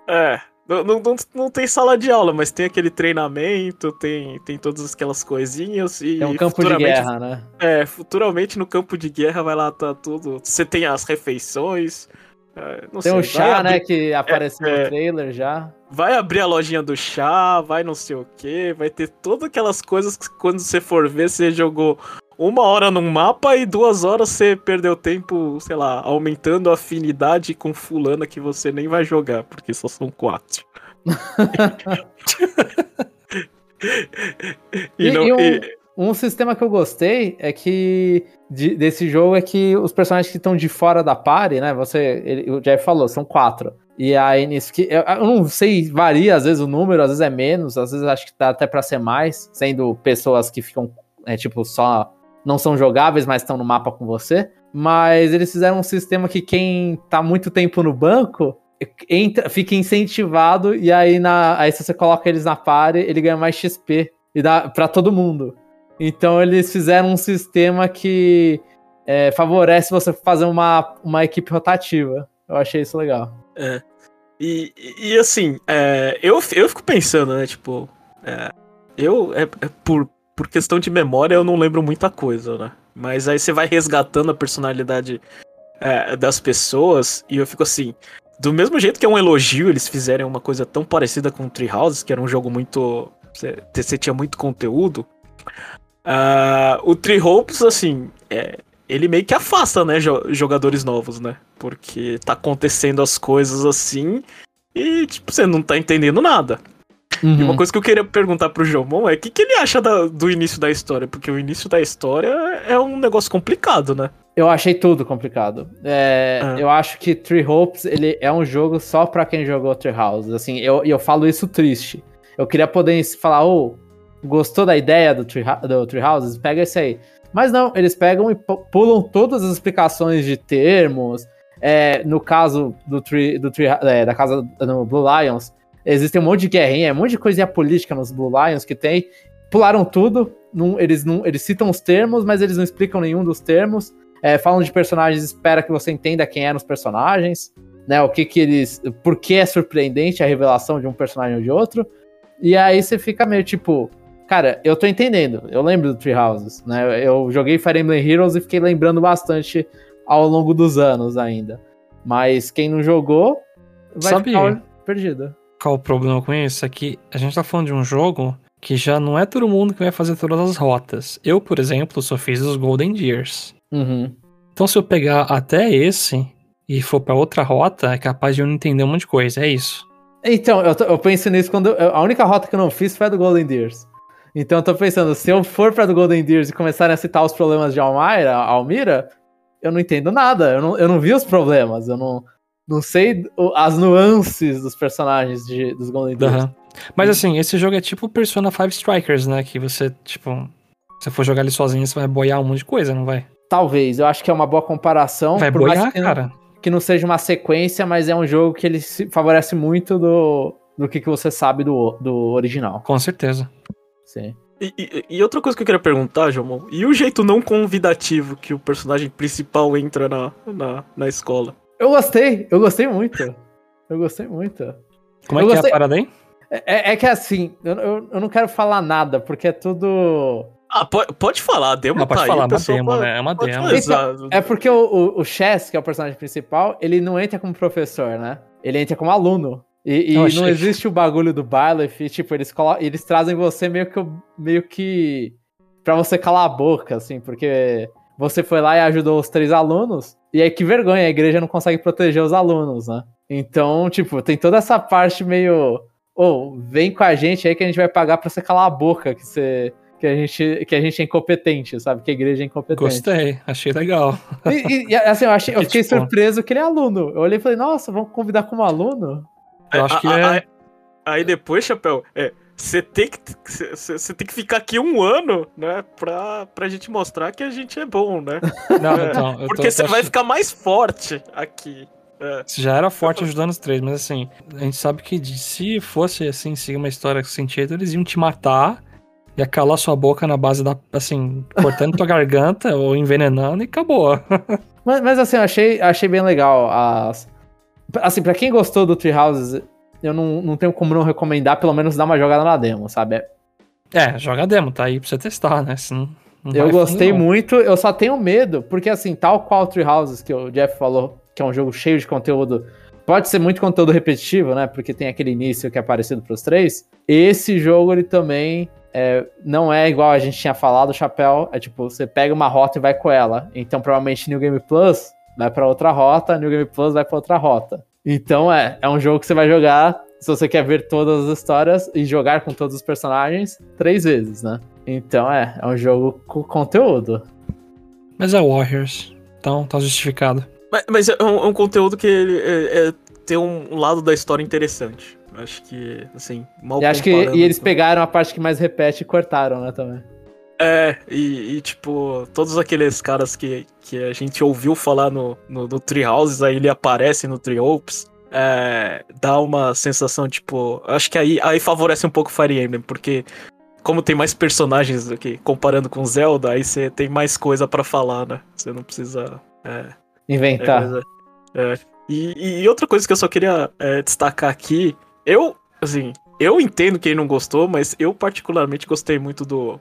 É, não, não, não, não, tem sala de aula, mas tem aquele treinamento, tem, tem todas aquelas coisinhas e. É um campo de guerra, né? É, futuramente no campo de guerra vai lá tá tudo. Você tem as refeições, não tem o chá, né, que apareceu é, no trailer já. Vai abrir a lojinha do chá, vai não sei o que, vai ter todas aquelas coisas que quando você for ver, você jogou uma hora num mapa e duas horas você perdeu tempo, sei lá, aumentando a afinidade com fulana que você nem vai jogar, porque só são quatro. e, e, não, e, um sistema que eu gostei é que de, desse jogo é que os personagens que estão de fora da party, né? Você, ele, o Jeff falou, são quatro. E aí nisso que eu, eu, não sei, varia às vezes o número, às vezes é menos, às vezes acho que dá até para ser mais, sendo pessoas que ficam é, tipo só não são jogáveis, mas estão no mapa com você. mas eles fizeram um sistema que quem tá muito tempo no banco entra, fica incentivado e aí, na, aí se você coloca eles na pare, ele ganha mais XP e dá para todo mundo. Então eles fizeram um sistema que é, favorece você fazer uma, uma equipe rotativa. Eu achei isso legal. É. E, e assim, é, eu, eu fico pensando, né? Tipo, é, eu, é, é, por, por questão de memória, eu não lembro muita coisa, né? Mas aí você vai resgatando a personalidade é, das pessoas e eu fico assim. Do mesmo jeito que é um elogio eles fizerem uma coisa tão parecida com o Treehouse, que era um jogo muito. Você, tinha muito conteúdo. Uh, o Tree Hopes, assim, é, ele meio que afasta, né, jogadores novos, né? Porque tá acontecendo as coisas assim e, tipo, você não tá entendendo nada. Uhum. E uma coisa que eu queria perguntar pro Jomon é o que, que ele acha da, do início da história? Porque o início da história é um negócio complicado, né? Eu achei tudo complicado. É, ah. Eu acho que Tree Hopes ele é um jogo só pra quem jogou Tree House. Assim, eu, eu falo isso triste. Eu queria poder falar, ô, oh, gostou da ideia do Tree, do? Pega esse aí. Mas não, eles pegam e pulam todas as explicações de termos. É, no caso do, tree, do tree, é, da casa no Blue Lions, existem um monte de guerrinha, um monte de coisinha política nos Blue Lions que tem. Pularam tudo, não, eles, não, eles citam os termos, mas eles não explicam nenhum dos termos. É, falam de personagens, espera que você entenda quem eram os personagens, né? O que que eles. Por que é surpreendente a revelação de um personagem ou de outro. E aí você fica meio tipo, Cara, eu tô entendendo. Eu lembro do Tree Houses, né? Eu joguei Fire Emblem Heroes e fiquei lembrando bastante ao longo dos anos ainda. Mas quem não jogou vai Sabe ficar perdido. Qual o problema com isso? É que a gente tá falando de um jogo que já não é todo mundo que vai fazer todas as rotas. Eu, por exemplo, só fiz os Golden Years. Uhum. Então, se eu pegar até esse e for para outra rota, é capaz de eu não entender um monte de coisa. É isso. Então, eu, eu penso nisso quando. a única rota que eu não fiz foi a do Golden Deers. Então eu tô pensando, se eu for pra do Golden Deers e começarem a citar os problemas de Almira, Almira, eu não entendo nada. Eu não, eu não vi os problemas, eu não, não sei as nuances dos personagens de, dos Golden Deers. Uhum. Mas assim, esse jogo é tipo Persona 5 Strikers, né? Que você, tipo, se você for jogar ele sozinho, você vai boiar um monte de coisa, não vai? Talvez, eu acho que é uma boa comparação. Vai boiar, que cara. Não, que não seja uma sequência, mas é um jogo que ele se favorece muito do, do que, que você sabe do, do original. Com certeza. Sim. E, e, e, outra coisa que eu queria perguntar, João, e o jeito não convidativo que o personagem principal entra na, na, na escola? Eu gostei, eu gostei muito. Eu gostei muito. Como é eu que gostei... é a parada aí? É, é, é que assim, eu, eu, eu, não quero falar nada, porque é tudo. Ah, pode, pode falar, a demo não, tá pode falar, aí, uma demo, pode, né? É uma demo. Então, é porque o, o, o Chess, que é o personagem principal, ele não entra como professor, né? Ele entra como aluno. E, e não existe o bagulho do Byleth, tipo, eles, eles trazem você meio que, meio que pra você calar a boca, assim, porque você foi lá e ajudou os três alunos, e aí que vergonha, a igreja não consegue proteger os alunos, né? Então, tipo, tem toda essa parte meio. Ô, oh, vem com a gente aí que a gente vai pagar pra você calar a boca, que você. Que a, gente, que a gente é incompetente, sabe? Que a igreja é incompetente. Gostei, achei legal. E, e assim, eu, achei, eu fiquei tipo... surpreso que ele é aluno. Eu olhei e falei, nossa, vamos convidar como aluno? Eu acho que é. Aí, aí depois, Chapéu, é. Você tem, que, você tem que ficar aqui um ano, né? Pra, pra gente mostrar que a gente é bom, né? Não, é, então, porque você vai ficar mais forte aqui. É. Você já era forte ajudando os três, mas assim, a gente sabe que se fosse assim, seguir uma história com sentido, eles iam te matar, ia calar sua boca na base da. assim, cortando tua garganta ou envenenando e acabou. mas, mas assim, eu achei, achei bem legal as Assim, pra quem gostou do Treehouses, eu não, não tenho como não recomendar, pelo menos dar uma jogada na demo, sabe? É, joga a demo, tá aí pra você testar, né? Senão, eu gostei muito, eu só tenho medo, porque assim, tal qual Treehouses que o Jeff falou, que é um jogo cheio de conteúdo, pode ser muito conteúdo repetitivo, né? Porque tem aquele início que é parecido pros três. Esse jogo, ele também é, não é igual a gente tinha falado, Chapéu. É tipo, você pega uma rota e vai com ela. Então, provavelmente, New Game Plus vai para outra rota, New Game Plus vai para outra rota. Então é, é um jogo que você vai jogar se você quer ver todas as histórias e jogar com todos os personagens três vezes, né? Então é, é um jogo com conteúdo. Mas é Warriors, então tá justificado. Mas, mas é, um, é, um, conteúdo que é, é, tem um lado da história interessante. Acho que, assim, mal e acho que E eles pegaram a parte que mais repete e cortaram, né, também. É, e, e, tipo, todos aqueles caras que, que a gente ouviu falar no, no, no Treehouses, aí ele aparece no Treehopes, é, dá uma sensação, tipo. Acho que aí, aí favorece um pouco Fire Emblem, porque como tem mais personagens aqui, comparando com Zelda, aí você tem mais coisa para falar, né? Você não precisa. É, Inventar. É, é. E, e, outra coisa que eu só queria é, destacar aqui, eu, assim, eu entendo quem não gostou, mas eu particularmente gostei muito do,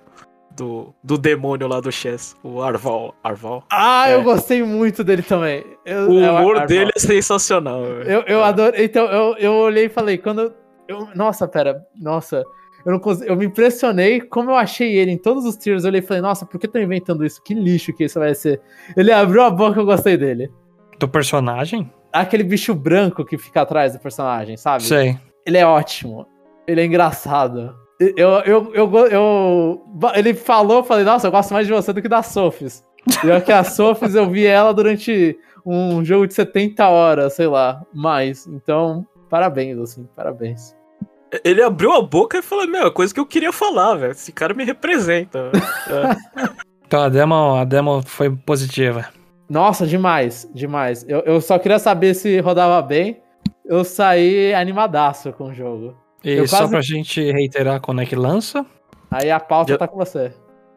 do, do demônio lá do Chess, o Arval. Arval. Ah, é. eu gostei muito dele também. Eu, o é humor é dele é sensacional. Eu, eu é. adoro. Então, eu, eu olhei e falei, quando. Eu, nossa, pera, nossa. Eu, não eu me impressionei como eu achei ele em todos os tiers. Eu olhei e falei, nossa, por que estão inventando isso? Que lixo que isso vai ser. Ele abriu a boca, eu gostei dele. Do personagem? Aquele bicho branco que fica atrás do personagem, sabe? Sei. Ele é ótimo. Ele é engraçado. Eu, eu, eu, eu, ele falou, eu falei, nossa, eu gosto mais de você do que da Sofis. E que a Sofis eu vi ela durante um jogo de 70 horas, sei lá, mais. Então, parabéns, assim, parabéns. Ele abriu a boca e falou, meu, é coisa que eu queria falar, velho. Esse cara me representa. é. Então a demo, a demo foi positiva. Nossa, demais, demais. Eu, eu só queria saber se rodava bem. Eu saí animadaço com o jogo. E eu só quase... pra gente reiterar quando é que lança. Aí a pauta dia... tá com você.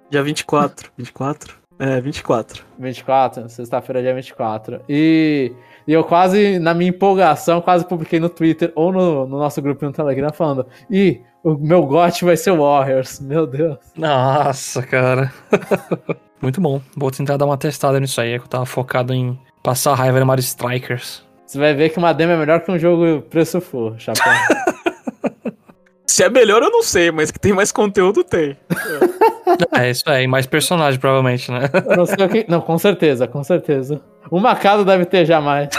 Dia 24. 24? É, 24. 24, sexta-feira, dia 24. E, e eu quase, na minha empolgação, quase publiquei no Twitter ou no, no nosso grupo no Telegram falando: Ih, o meu gote vai ser Warriors. Meu Deus. Nossa, cara. Muito bom. Vou tentar dar uma testada nisso aí, é que eu tava focado em passar raiva no Mario Strikers. Você vai ver que uma demo é melhor que um jogo preço full, chapéu. Se é melhor, eu não sei, mas que tem mais conteúdo, tem. É, isso aí, mais personagem, provavelmente, né? Não, sei o que... não, com certeza, com certeza. O Macado deve ter já mais.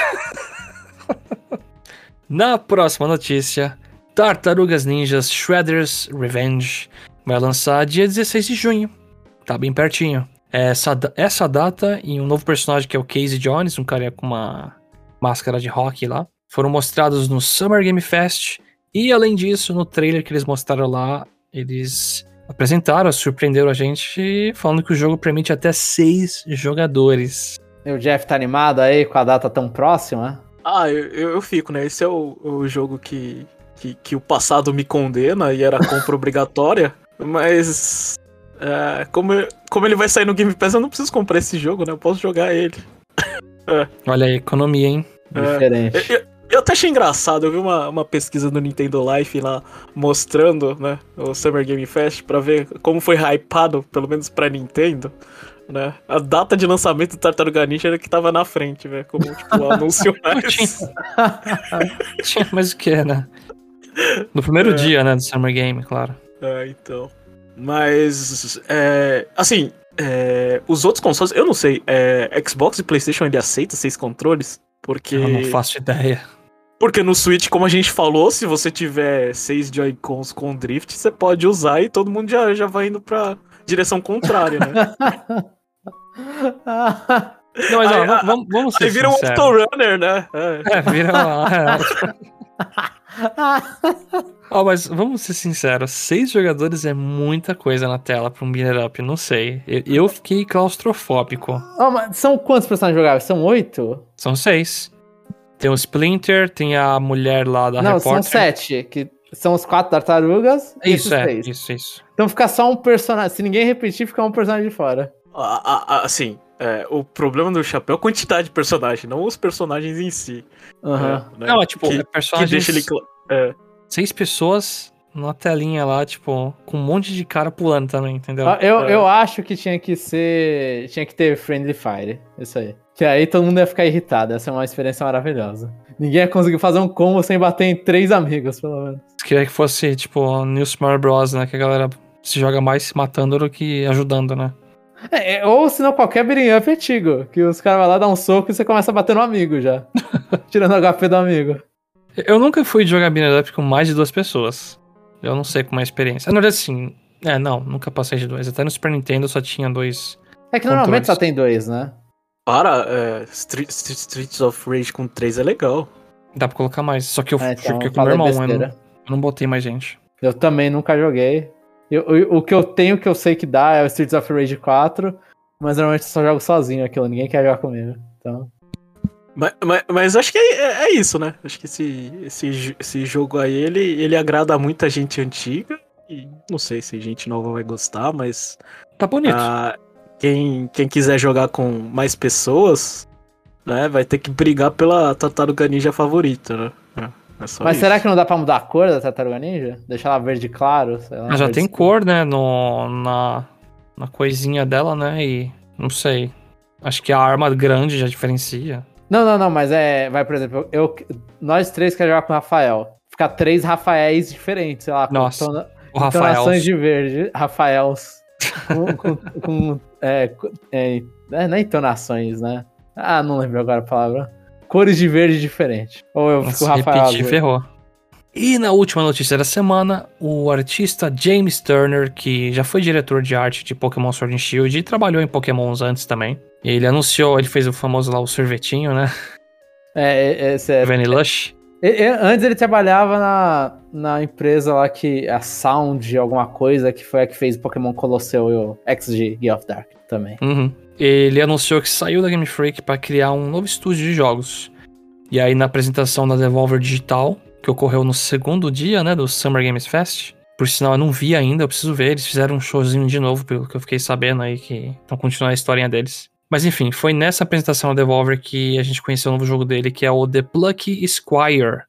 Na próxima notícia, Tartarugas Ninjas Shredder's Revenge vai lançar dia 16 de junho. Tá bem pertinho. Essa, essa data e um novo personagem que é o Casey Jones, um cara com uma máscara de rock lá, foram mostrados no Summer Game Fest e além disso, no trailer que eles mostraram lá, eles apresentaram, surpreenderam a gente falando que o jogo permite até seis jogadores. E o Jeff tá animado aí com a data tão próxima? Ah, eu, eu fico, né? Esse é o, o jogo que, que, que, o passado me condena e era compra obrigatória, mas é, como, como ele vai sair no Game Pass, eu não preciso comprar esse jogo, né? Eu posso jogar ele. é. Olha aí, economia, hein? Diferente. É, eu até achei engraçado, eu vi uma, uma pesquisa do Nintendo Life lá mostrando, né, o Summer Game Fest para ver como foi hypado, pelo menos pra Nintendo, né? A data de lançamento do Tartaruga Ninja era que tava na frente, velho, como tipo o anúncio mais. Tinha mais o que, né? No primeiro é. dia, né, do Summer Game, claro. É, então. Mas, é, assim, é, os outros consoles, eu não sei, é, Xbox e PlayStation ele aceita seis controles? Porque. Eu não faço ideia. Porque no Switch, como a gente falou, se você tiver seis Joy-Cons com drift, você pode usar e todo mundo já, já vai indo pra direção contrária, né? Não, mas ó, vamos, vamos ser Aí vira sincero. um autorunner, né? É, é vira uma... oh, mas vamos ser sinceros, seis jogadores é muita coisa na tela pra um beat'em up, não sei. Eu, eu fiquei claustrofóbico. Oh, mas são quantos personagens jogáveis? São oito? São seis. Tem o Splinter, tem a mulher lá da Não, repórter. são sete, que são os quatro tartarugas Isso, é, seis. isso, isso. Então fica só um personagem, se ninguém repetir, fica um personagem de fora. Assim, é, o problema do chapéu é a quantidade de personagens, não os personagens em si. Uhum. É, né? Não, é tipo, que, personagens... Que deixa ele... É. Seis pessoas numa telinha lá, tipo, com um monte de cara pulando também, entendeu? Ah, eu, é. eu acho que tinha que ser... Tinha que ter Friendly Fire, isso aí. Que aí todo mundo ia ficar irritado. Essa é uma experiência maravilhosa. Ninguém ia conseguir fazer um combo sem bater em três amigos, pelo menos. Queria que fosse, tipo, New Super Bros, né? Que a galera se joga mais se matando do que ajudando, né? É, é ou senão qualquer beating up antigo. Que os caras vão lá dar um soco e você começa a bater no amigo já. tirando o HP do amigo. Eu nunca fui jogar beating up com mais de duas pessoas. Eu não sei como é a experiência. Na verdade, assim... É, não, nunca passei de dois. Até no Super Nintendo só tinha dois... É que normalmente só tem dois, né? Para, é, Street, Streets of Rage com 3 é legal. Dá pra colocar mais, só que eu é, então, com meu irmão, eu não, eu não botei mais gente. Eu também nunca joguei. Eu, eu- o que eu tenho que eu sei que dá é o Streets of Rage 4, mas normalmente eu só jogo sozinho aquilo, ninguém quer jogar comigo. Então, Mas, mas, mas acho que é, é- é isso, né? Acho que esse, esse, esse jogo aí, ele, ele agrada muita gente antiga. E não sei se gente nova vai gostar, mas Tá bonito. ah, quem, quem quiser jogar com mais pessoas, né, vai ter que brigar pela tartaruga ninja favorita, né? É, é só mas isso. será que não dá pra mudar a cor da Tartaruga Ninja? Deixar ela verde claro? Sei lá, Mas já tem escuro. cor, né, no, na, na coisinha dela, né, e não sei. Acho que a arma grande já diferencia. Não, não, não, mas é. Vai, por exemplo, eu, nós três queremos jogar com o Rafael. Ficar três Rafaéis diferentes, sei lá, com Nossa, tona- O Rafael. de verde. Rafaels. Com. com, com- é, é, é, não é entonações, né? Ah, não lembro agora a palavra. Cores de verde diferente. Ou eu fico Rafael. repetir, ferrou. E na última notícia da semana, o artista James Turner, que já foi diretor de arte de Pokémon Sword and Shield e trabalhou em Pokémons antes também. Ele anunciou, ele fez o famoso lá, o sorvetinho, né? É, é, esse é, Vanilush. Antes ele trabalhava na, na empresa lá que. A Sound, alguma coisa, que foi a que fez Pokémon Colossal e o XG Gear of Dark também. Uhum. Ele anunciou que saiu da Game Freak para criar um novo estúdio de jogos. E aí na apresentação da Devolver Digital, que ocorreu no segundo dia, né, do Summer Games Fest. Por sinal, eu não vi ainda, eu preciso ver. Eles fizeram um showzinho de novo, pelo que eu fiquei sabendo aí, que vão continuar a historinha deles. Mas enfim, foi nessa apresentação da Devolver que a gente conheceu o novo jogo dele, que é o The Plucky Squire,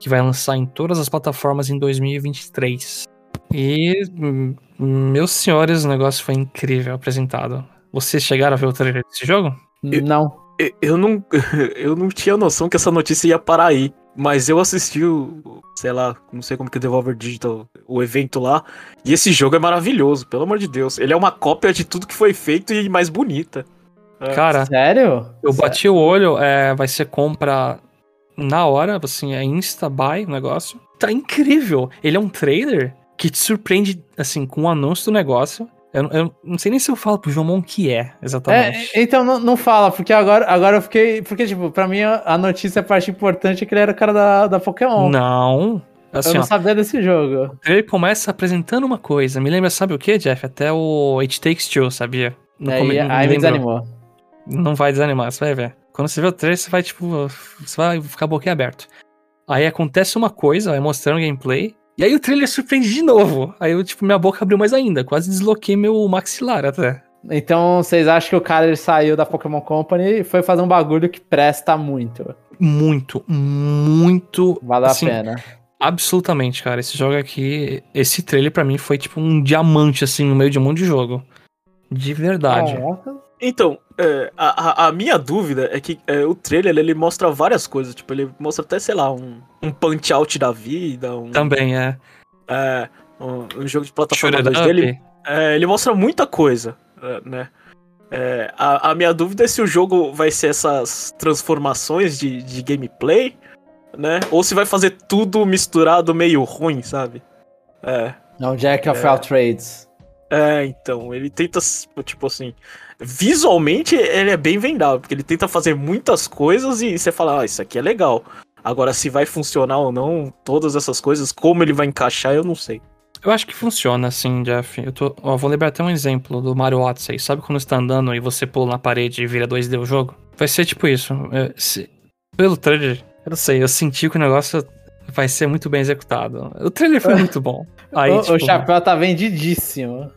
que vai lançar em todas as plataformas em 2023. E, hum, meus senhores, o negócio foi incrível apresentado. Vocês chegaram a ver o trailer desse jogo? Eu- Não. Eu- Eu não, eu não tinha noção que essa notícia ia parar aí. Mas eu assisti o, sei lá, não sei como que o Devolver Digital, o evento lá. E esse jogo é maravilhoso, pelo amor de Deus. Ele é uma cópia de tudo que foi feito e mais bonita. É. Cara, Sério? eu bati o olho, é, vai ser compra na hora, assim, é insta-buy o negócio. Tá incrível! Ele é um trailer que te surpreende, assim, com o anúncio do negócio. Eu, eu não sei nem se eu falo pro Jomon o que é, É, exatamente. então não, não fala, porque agora, agora eu fiquei. Porque, tipo, pra mim a a notícia, a parte importante é que ele era o cara da, da Pokémon. Não. eu Assim, não ó, sabia desse jogo. ele começa apresentando uma coisa. Me lembra, sabe o que, Jeff? Até o It Takes Two, sabia? No Aí, come- aí me lembrou. desanimou. Não vai desanimar, você vai ver. Quando você vê o trailer, você vai, tipo, você vai ficar boquiaberto. Aí acontece uma coisa, vai mostrando o gameplay, e aí o trailer surpreende de novo. Aí eu, tipo, minha boca abriu mais ainda, quase desloquei meu maxilar até. Então vocês acham que o cara ele saiu da Pokémon Company e foi fazer um bagulho que presta muito. Muito, muito. Vale assim, a pena. Absolutamente, cara. Esse jogo aqui, esse trailer pra mim foi tipo um diamante, assim, no meio de um monte de jogo. De verdade. Caraca. Então, é, a, a- minha dúvida é que é, o trailer ele mostra várias coisas. Tipo, ele mostra até, sei lá, um, um punch-out da vida, um, Também é. é, um, um jogo de plataforma Shoot it 2D. Ele, up. é, ele mostra muita coisa, é, né? É, a, a minha dúvida é se o jogo vai ser essas transformações de, de gameplay, né? Ou se vai fazer tudo misturado meio ruim, sabe? É. Um Jack of É. all trades. É, então, ele tenta, tipo assim, visualmente ele é bem vendável, porque ele tenta fazer muitas coisas e você fala, ah, isso aqui é legal. Agora, se vai funcionar ou não, todas essas coisas, como ele vai encaixar, eu não sei. Eu acho que funciona assim, Jeff. Eu tô, ó, vou lembrar até um exemplo do Mario Odyssey. Sabe quando você tá andando e você pula na parede e vira 2D o jogo? Vai ser tipo isso. É, se- pelo trailer, eu não sei, eu senti que o negócio vai ser muito bem executado. O trailer foi muito bom. Aí, o, tipo, o chapéu tá vendidíssimo.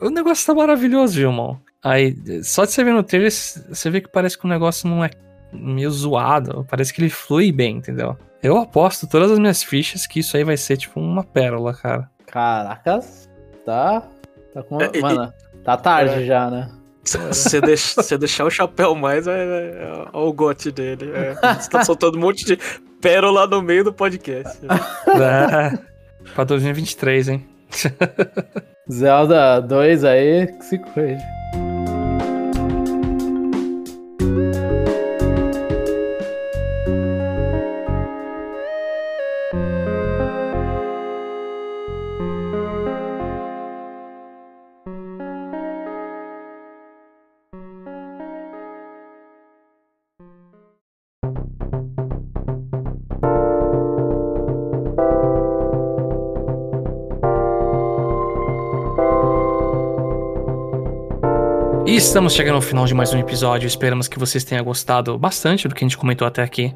o negócio tá maravilhoso, Gilmão. Aí, só de você ver no trailer, você vê que parece que o negócio não é meio zoado. Parece que ele flui bem, entendeu? Eu aposto todas as minhas fichas que isso aí vai ser tipo uma pérola, cara. Caracas. Tá. Tá com. É, e- Mano, tá tarde é. já, né? Se você deix- se você deixar o chapéu mais, é, é, é o gote dele. É, você tá soltando um monte de pérola no meio do podcast. É, pra 2023, hein? Zelda 2 aí, que se cuide. Estamos chegando ao final de mais um episódio. Esperamos que vocês tenham gostado bastante do que a gente comentou até aqui.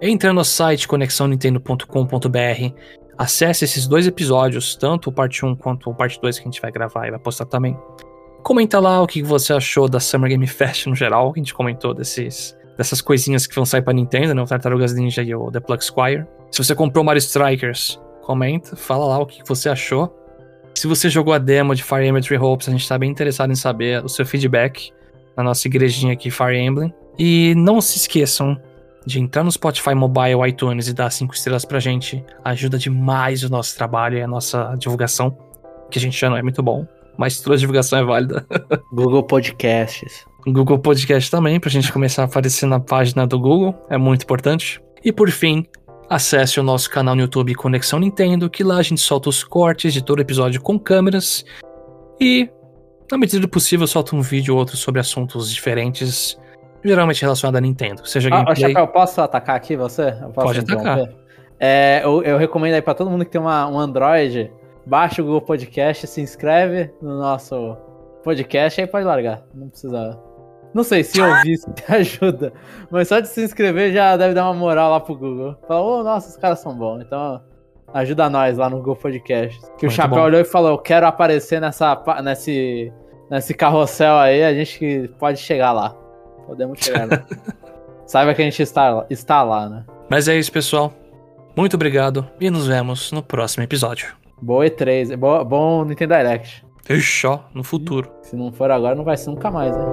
Entrando no site conexãonintendo.com.br, acesse esses dois episódios, tanto o parte 1 quanto o parte 2 que a gente vai gravar e vai postar também. Comenta lá o que você achou da Summer Game Fest no geral, que a gente comentou desses, dessas coisinhas que vão sair pra Nintendo, né? O Tartarugas Ninja e o The Plug Squire. Se você comprou Mario Strikers, comenta, fala lá o que você achou. Se você jogou a demo de Fire Emblem Three Hopes, a gente tá bem interessado em saber o seu feedback na nossa igrejinha aqui, Fire Emblem. E não se esqueçam de entrar no Spotify Mobile, iTunes e dar cinco estrelas pra gente. Ajuda demais o nosso trabalho e a nossa divulgação, que a gente já não é muito bom, mas toda a divulgação é válida. Google Podcasts. Google Podcast também, pra gente começar a aparecer na página do Google, é muito importante. E por fim, acesse o nosso canal no YouTube Conexão Nintendo, que lá a gente solta os cortes de todo episódio com câmeras. E, na medida do possível, solta um vídeo ou outro sobre assuntos diferentes, geralmente relacionados a Nintendo. Seja Ah, gameplay. Chapéu, posso atacar aqui você? Eu posso Pode atacar. É, eu, eu recomendo aí pra todo mundo que tem uma, um Android, baixa o Google Podcast, se inscreve no nosso podcast, aí pode largar. Não precisa. Não sei se ouvir isso te ajuda, mas só de se inscrever já deve dar uma moral lá pro Google. Fala, ô, nossa, os caras são bons. Então, ajuda nós lá no Google Podcast. Que o Muito Chapéu bom. olhou e falou: Eu quero aparecer nessa, nesse, nesse carrossel aí, a gente pode chegar lá. Podemos chegar lá. Saiba que a gente está, lá- está lá, né? Mas é isso, pessoal. Muito obrigado e nos vemos no próximo episódio. Boa E3, boa, bom Nintendo Direct. Ixi, ó, no futuro. Se não for agora, não vai ser nunca mais, né?